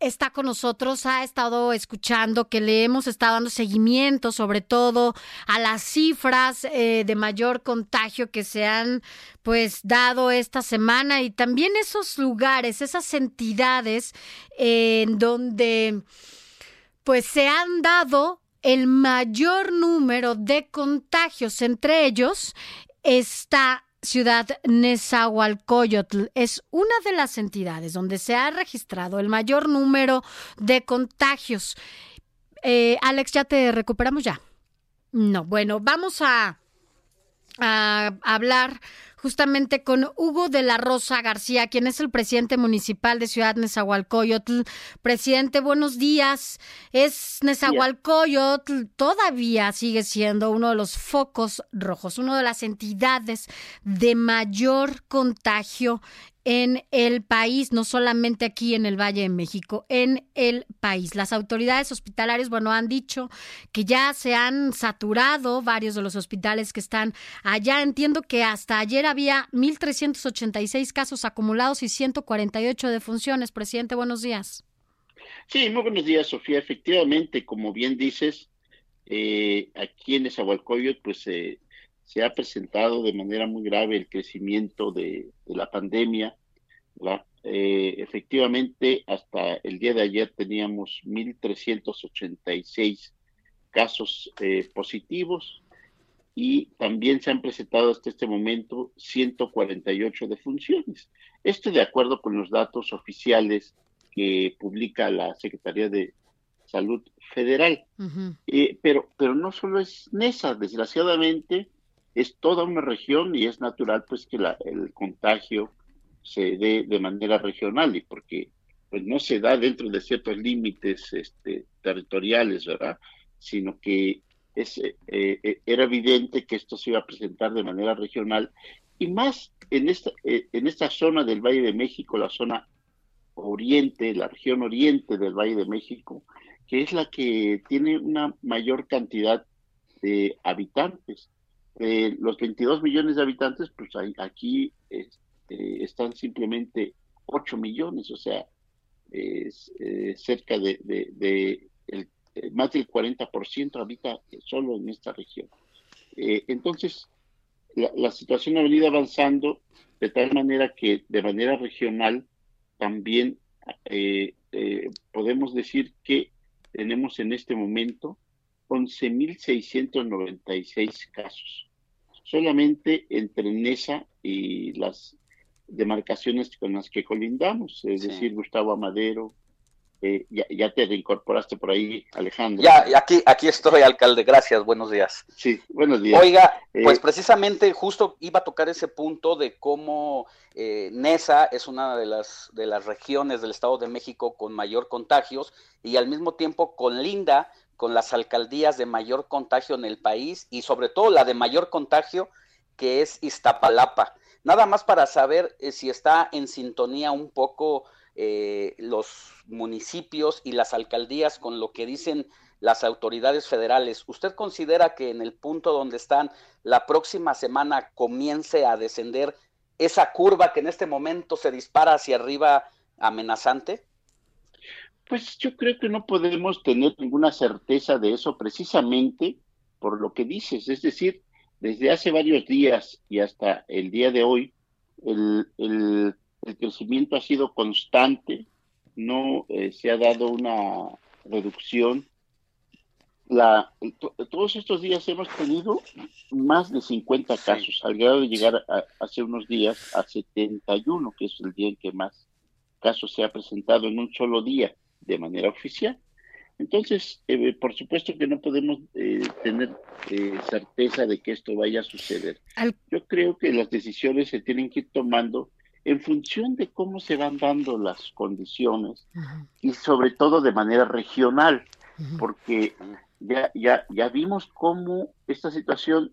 está con nosotros, ha estado escuchando que le hemos estado dando seguimiento sobre todo a las cifras eh, de mayor contagio que se han pues dado esta semana y también esos lugares, esas entidades en donde pues se han dado el mayor número de contagios. Entre ellos está Ciudad Nezahualcóyotl es una de las entidades donde se ha registrado el mayor número de contagios. Eh, Alex, ¿ya te recuperamos ya? No, bueno, vamos a, a hablar justamente con Hugo de la Rosa García, quien es el presidente municipal de Ciudad Nezahualcóyotl. Presidente, buenos días. Es Nezahualcóyotl, todavía sigue siendo uno de los focos rojos, una de las entidades de mayor contagio en el país, no solamente aquí en el Valle de México, en el país. Las autoridades hospitalarias, bueno, han dicho que ya se han saturado varios de los hospitales que están allá. Entiendo que hasta ayer había 1.386 casos acumulados y 148 defunciones. Presidente, buenos días. Sí, muy buenos días, Sofía. Efectivamente, como bien dices, eh, aquí en Esahualcoyot, pues eh, se ha presentado de manera muy grave el crecimiento de, la pandemia. Eh, efectivamente, hasta el día de ayer teníamos 1.386 casos eh, positivos y también se han presentado hasta este momento 148 defunciones. Esto de acuerdo con los datos oficiales que publica la Secretaría de Salud Federal. Eh, pero, pero no solo es NESA, desgraciadamente es toda una región y es natural pues que la, el contagio se dé de manera regional y porque pues no se da dentro de ciertos límites este, territoriales, ¿verdad? Sino que es, eh, eh, era evidente que esto se iba a presentar de manera regional y más en esta, eh, en esta zona del Valle de México, la zona oriente, la región oriente del Valle de México, que es la que tiene una mayor cantidad de habitantes los 22 millones de habitantes, pues aquí este, están simplemente 8 millones, o sea, es, eh, cerca de, el, eh, más del 40% habita solo en esta región. Eh, entonces, la, situación ha venido avanzando de tal manera que de manera regional también podemos decir que tenemos en este momento 11.696 casos solamente entre Nesa y las demarcaciones con las que colindamos, es decir, Gustavo Amadero. Eh, ya, te reincorporaste por ahí, Alejandro. Ya, aquí, aquí estoy, alcalde. Gracias, buenos días. Sí, buenos días. Oiga, eh, pues precisamente justo iba a tocar ese punto de cómo eh, Nesa es una de las, de las regiones del Estado de México con mayor contagios y al mismo tiempo con Linda con las alcaldías de mayor contagio en el país y sobre todo la de mayor contagio que es Iztapalapa. Nada más para saber eh, si está en sintonía un poco eh, los municipios y las alcaldías con lo que dicen las autoridades federales. ¿Usted considera que en el punto donde están la próxima semana comience a descender esa curva que en este momento se dispara hacia arriba amenazante? Pues yo creo que no podemos tener ninguna certeza de eso precisamente por lo que dices. Es decir, desde hace varios días y hasta el día de hoy, el, el, crecimiento ha sido constante, no eh, se ha dado una reducción. La, todos estos días hemos tenido más de 50 casos, al grado de llegar hace unos días a 71, que es el día en que más casos se ha presentado en un solo día de manera oficial. Entonces, eh, por supuesto que no podemos eh, tener eh, certeza de que esto vaya a suceder. Yo creo que las decisiones se tienen que ir tomando en función de cómo se van dando las condiciones y sobre todo de manera regional. porque ya, ya, ya vimos cómo esta situación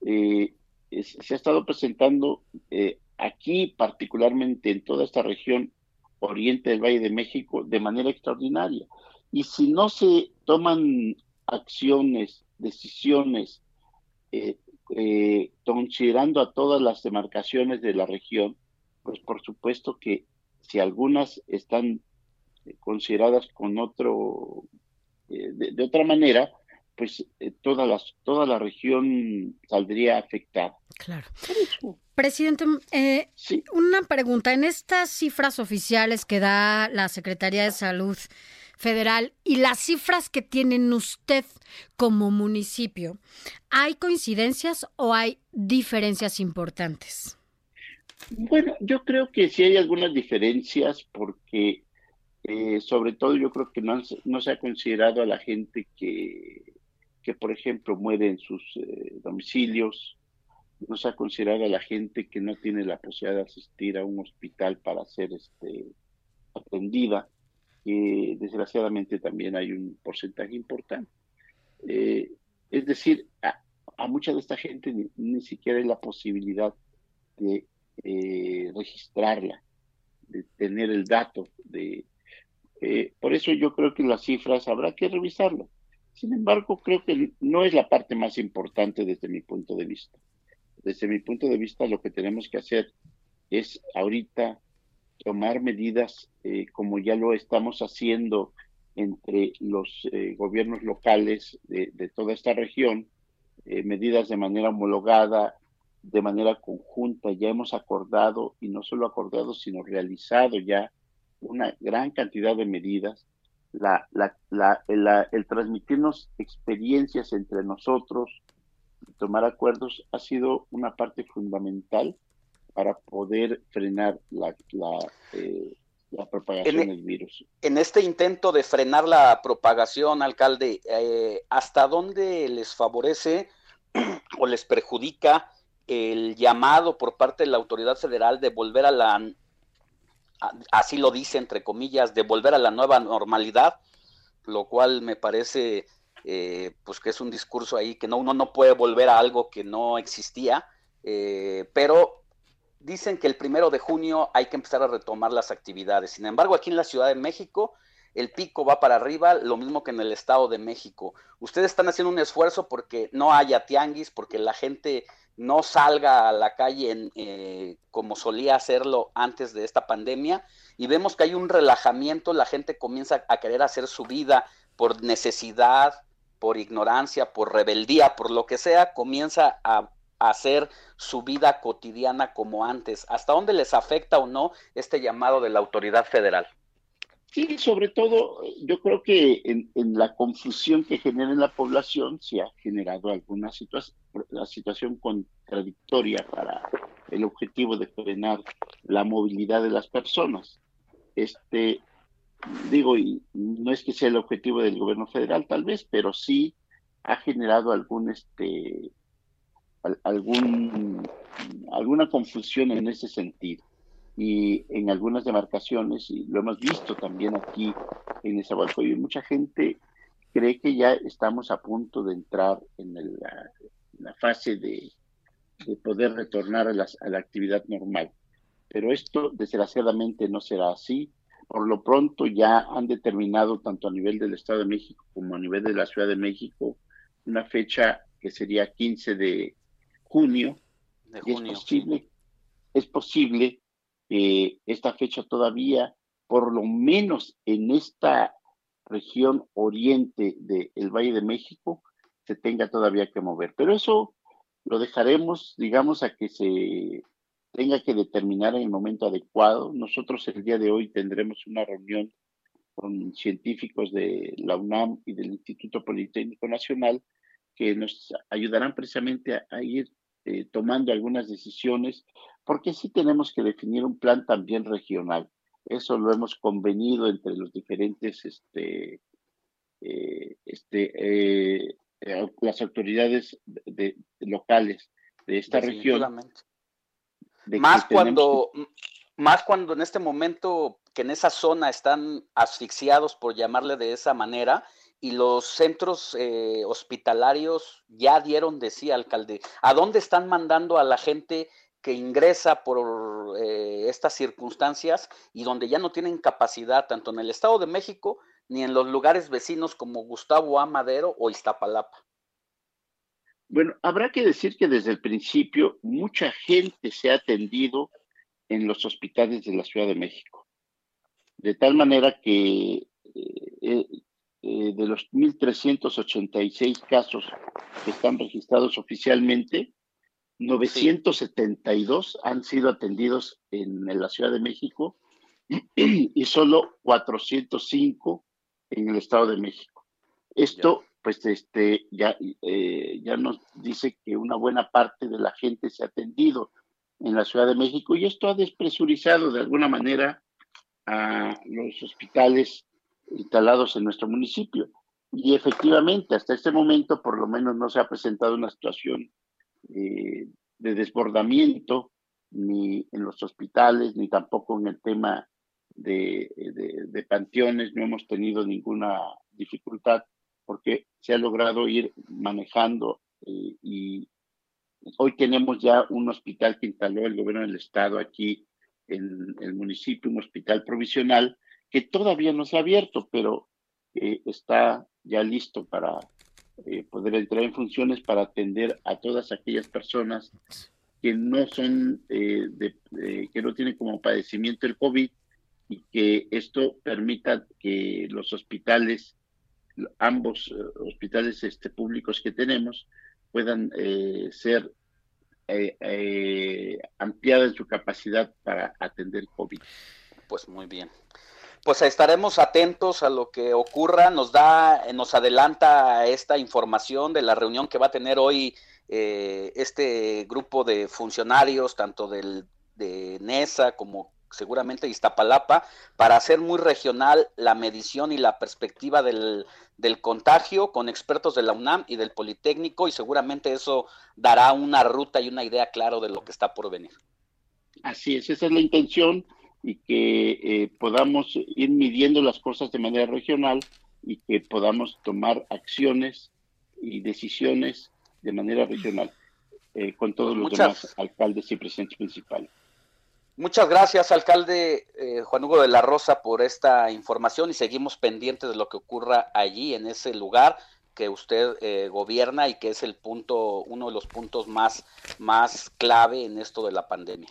se ha estado presentando aquí, particularmente en toda esta región oriente del Valle de México, de manera extraordinaria. Y si no se toman acciones, decisiones, eh, eh, considerando a todas las demarcaciones de la región, pues por supuesto que si algunas están consideradas con otro, de, otra manera, pues toda, las, toda la región saldría afectada. Claro. Presidente, eh, una pregunta. En estas cifras oficiales que da la Secretaría de Salud Federal y las cifras que tienen usted como municipio, ¿hay coincidencias o hay diferencias importantes? Bueno, yo creo que sí hay algunas diferencias porque eh, sobre todo yo creo que no, no, se ha considerado a la gente que, que por ejemplo, muere en sus eh, domicilios, no se ha considerado a la gente que no tiene la posibilidad de asistir a un hospital para ser este, atendida, que desgraciadamente también hay un porcentaje importante. Eh, es decir, a, mucha de esta gente ni, siquiera hay la posibilidad de eh, registrarla, de tener el dato. de eh, Por eso yo creo que las cifras habrá que revisarlo. Sin embargo, creo que no es la parte más importante desde mi punto de vista desde mi punto de vista, lo que tenemos que hacer es ahorita tomar medidas eh, como ya lo estamos haciendo entre los eh, gobiernos locales de, toda esta región, eh, medidas de manera homologada, de manera conjunta. Ya hemos acordado, y no solo acordado, sino realizado ya una gran cantidad de medidas. La, el transmitirnos experiencias entre nosotros, tomar acuerdos ha sido una parte fundamental para poder frenar la, la, eh, propagación del virus. En este intento de frenar la propagación, alcalde, eh, ¿hasta dónde les favorece o les perjudica el llamado por parte de la autoridad federal de volver a la, así lo dice entre comillas, de volver a la nueva normalidad, lo cual me parece eh, pues que es un discurso ahí que no, uno no puede volver a algo que no existía, eh, pero dicen que el primero de junio hay que empezar a retomar las actividades. Sin embargo, aquí en la Ciudad de México el pico va para arriba, lo mismo que en el Estado de México. Ustedes están haciendo un esfuerzo porque no haya tianguis, porque la gente no salga a la calle eh, como solía hacerlo antes de esta pandemia y vemos que hay un relajamiento, la gente comienza a querer hacer su vida por necesidad, por ignorancia, por rebeldía, por lo que sea, comienza a, hacer su vida cotidiana como antes. ¿Hasta dónde les afecta o no este llamado de la autoridad federal? Sí, sobre todo yo creo que en, la confusión que genera en la población se ha generado alguna situación, la situación contradictoria para el objetivo de frenar la movilidad de las personas. Este, digo, y no es que sea el objetivo del gobierno federal tal vez, pero sí ha generado algún este algún alguna confusión en ese sentido y en algunas demarcaciones y lo hemos visto también aquí en y mucha gente cree que ya estamos a punto de entrar en, la, fase de, poder retornar a la actividad normal. Pero esto desgraciadamente no será así. Por lo pronto ya han determinado tanto a nivel del Estado de México como a nivel de la Ciudad de México una fecha que sería 15 de junio. y es posible, es posible que esta fecha todavía, por lo menos en esta región oriente del Valle de México, se tenga todavía que mover. Pero eso lo dejaremos, digamos, a que se tenga que determinar en el momento adecuado. Nosotros el día de hoy tendremos una reunión con científicos de la UNAM y del Instituto Politécnico Nacional que nos ayudarán precisamente a, ir eh, tomando algunas decisiones, porque sí tenemos que definir un plan también regional. Eso lo hemos convenido entre los diferentes, este, eh, este, eh, las autoridades de, locales de esta región más cuando, más cuando en este momento que en esa zona están asfixiados, por llamarle de esa manera, y los centros eh, hospitalarios ya dieron de sí, alcalde. ¿A dónde están mandando a la gente que ingresa por eh, estas circunstancias y donde ya no tienen capacidad, tanto en el Estado de México ni en los lugares vecinos como Gustavo A. Madero o Iztapalapa? Bueno, habrá que decir que desde el principio mucha gente se ha atendido en los hospitales de la Ciudad de México. De tal manera que eh, eh, de los 1.386 casos que están registrados oficialmente, 972 han sido atendidos en, la Ciudad de México y solo 405 en el Estado de México. Esto, pues, este, ya, eh, ya nos dice que una buena parte de la gente se ha atendido en la Ciudad de México y esto ha despresurizado de alguna manera a los hospitales instalados en nuestro municipio. Y efectivamente, hasta este momento, por lo menos no se ha presentado una situación eh, de desbordamiento ni en los hospitales, ni tampoco en el tema de, de, panteones. No hemos tenido ninguna dificultad porque se ha logrado ir manejando eh, y hoy tenemos ya un hospital que instaló el gobierno del estado aquí en el municipio, un hospital provisional que todavía no se ha abierto, pero eh, está ya listo para eh, poder entrar en funciones para atender a todas aquellas personas que no son, eh, que no tienen como padecimiento el COVID y que esto permita que los hospitales, ambos hospitales este, públicos que tenemos, puedan ser ampliadas en su capacidad para atender COVID. Pues muy bien pues estaremos atentos a lo que ocurra. Nos da, nos adelanta esta información de la reunión que va a tener hoy eh, este grupo de funcionarios, tanto del, de NESA como seguramente Iztapalapa, para hacer muy regional la medición y la perspectiva del, del contagio con expertos de la UNAM y del Politécnico y seguramente eso dará una ruta y una idea claro de lo que está por venir. Así es, esa es la intención y que eh, podamos ir midiendo las cosas de manera regional y que podamos tomar acciones y decisiones de manera regional eh, con todos los demás alcaldes y presidentes principales. Muchas gracias, alcalde eh, Juan Hugo de la Rosa, por esta información y seguimos pendientes de lo que ocurra allí, en ese lugar que usted gobierna y que es el punto, uno de los puntos más, más clave en esto de la pandemia.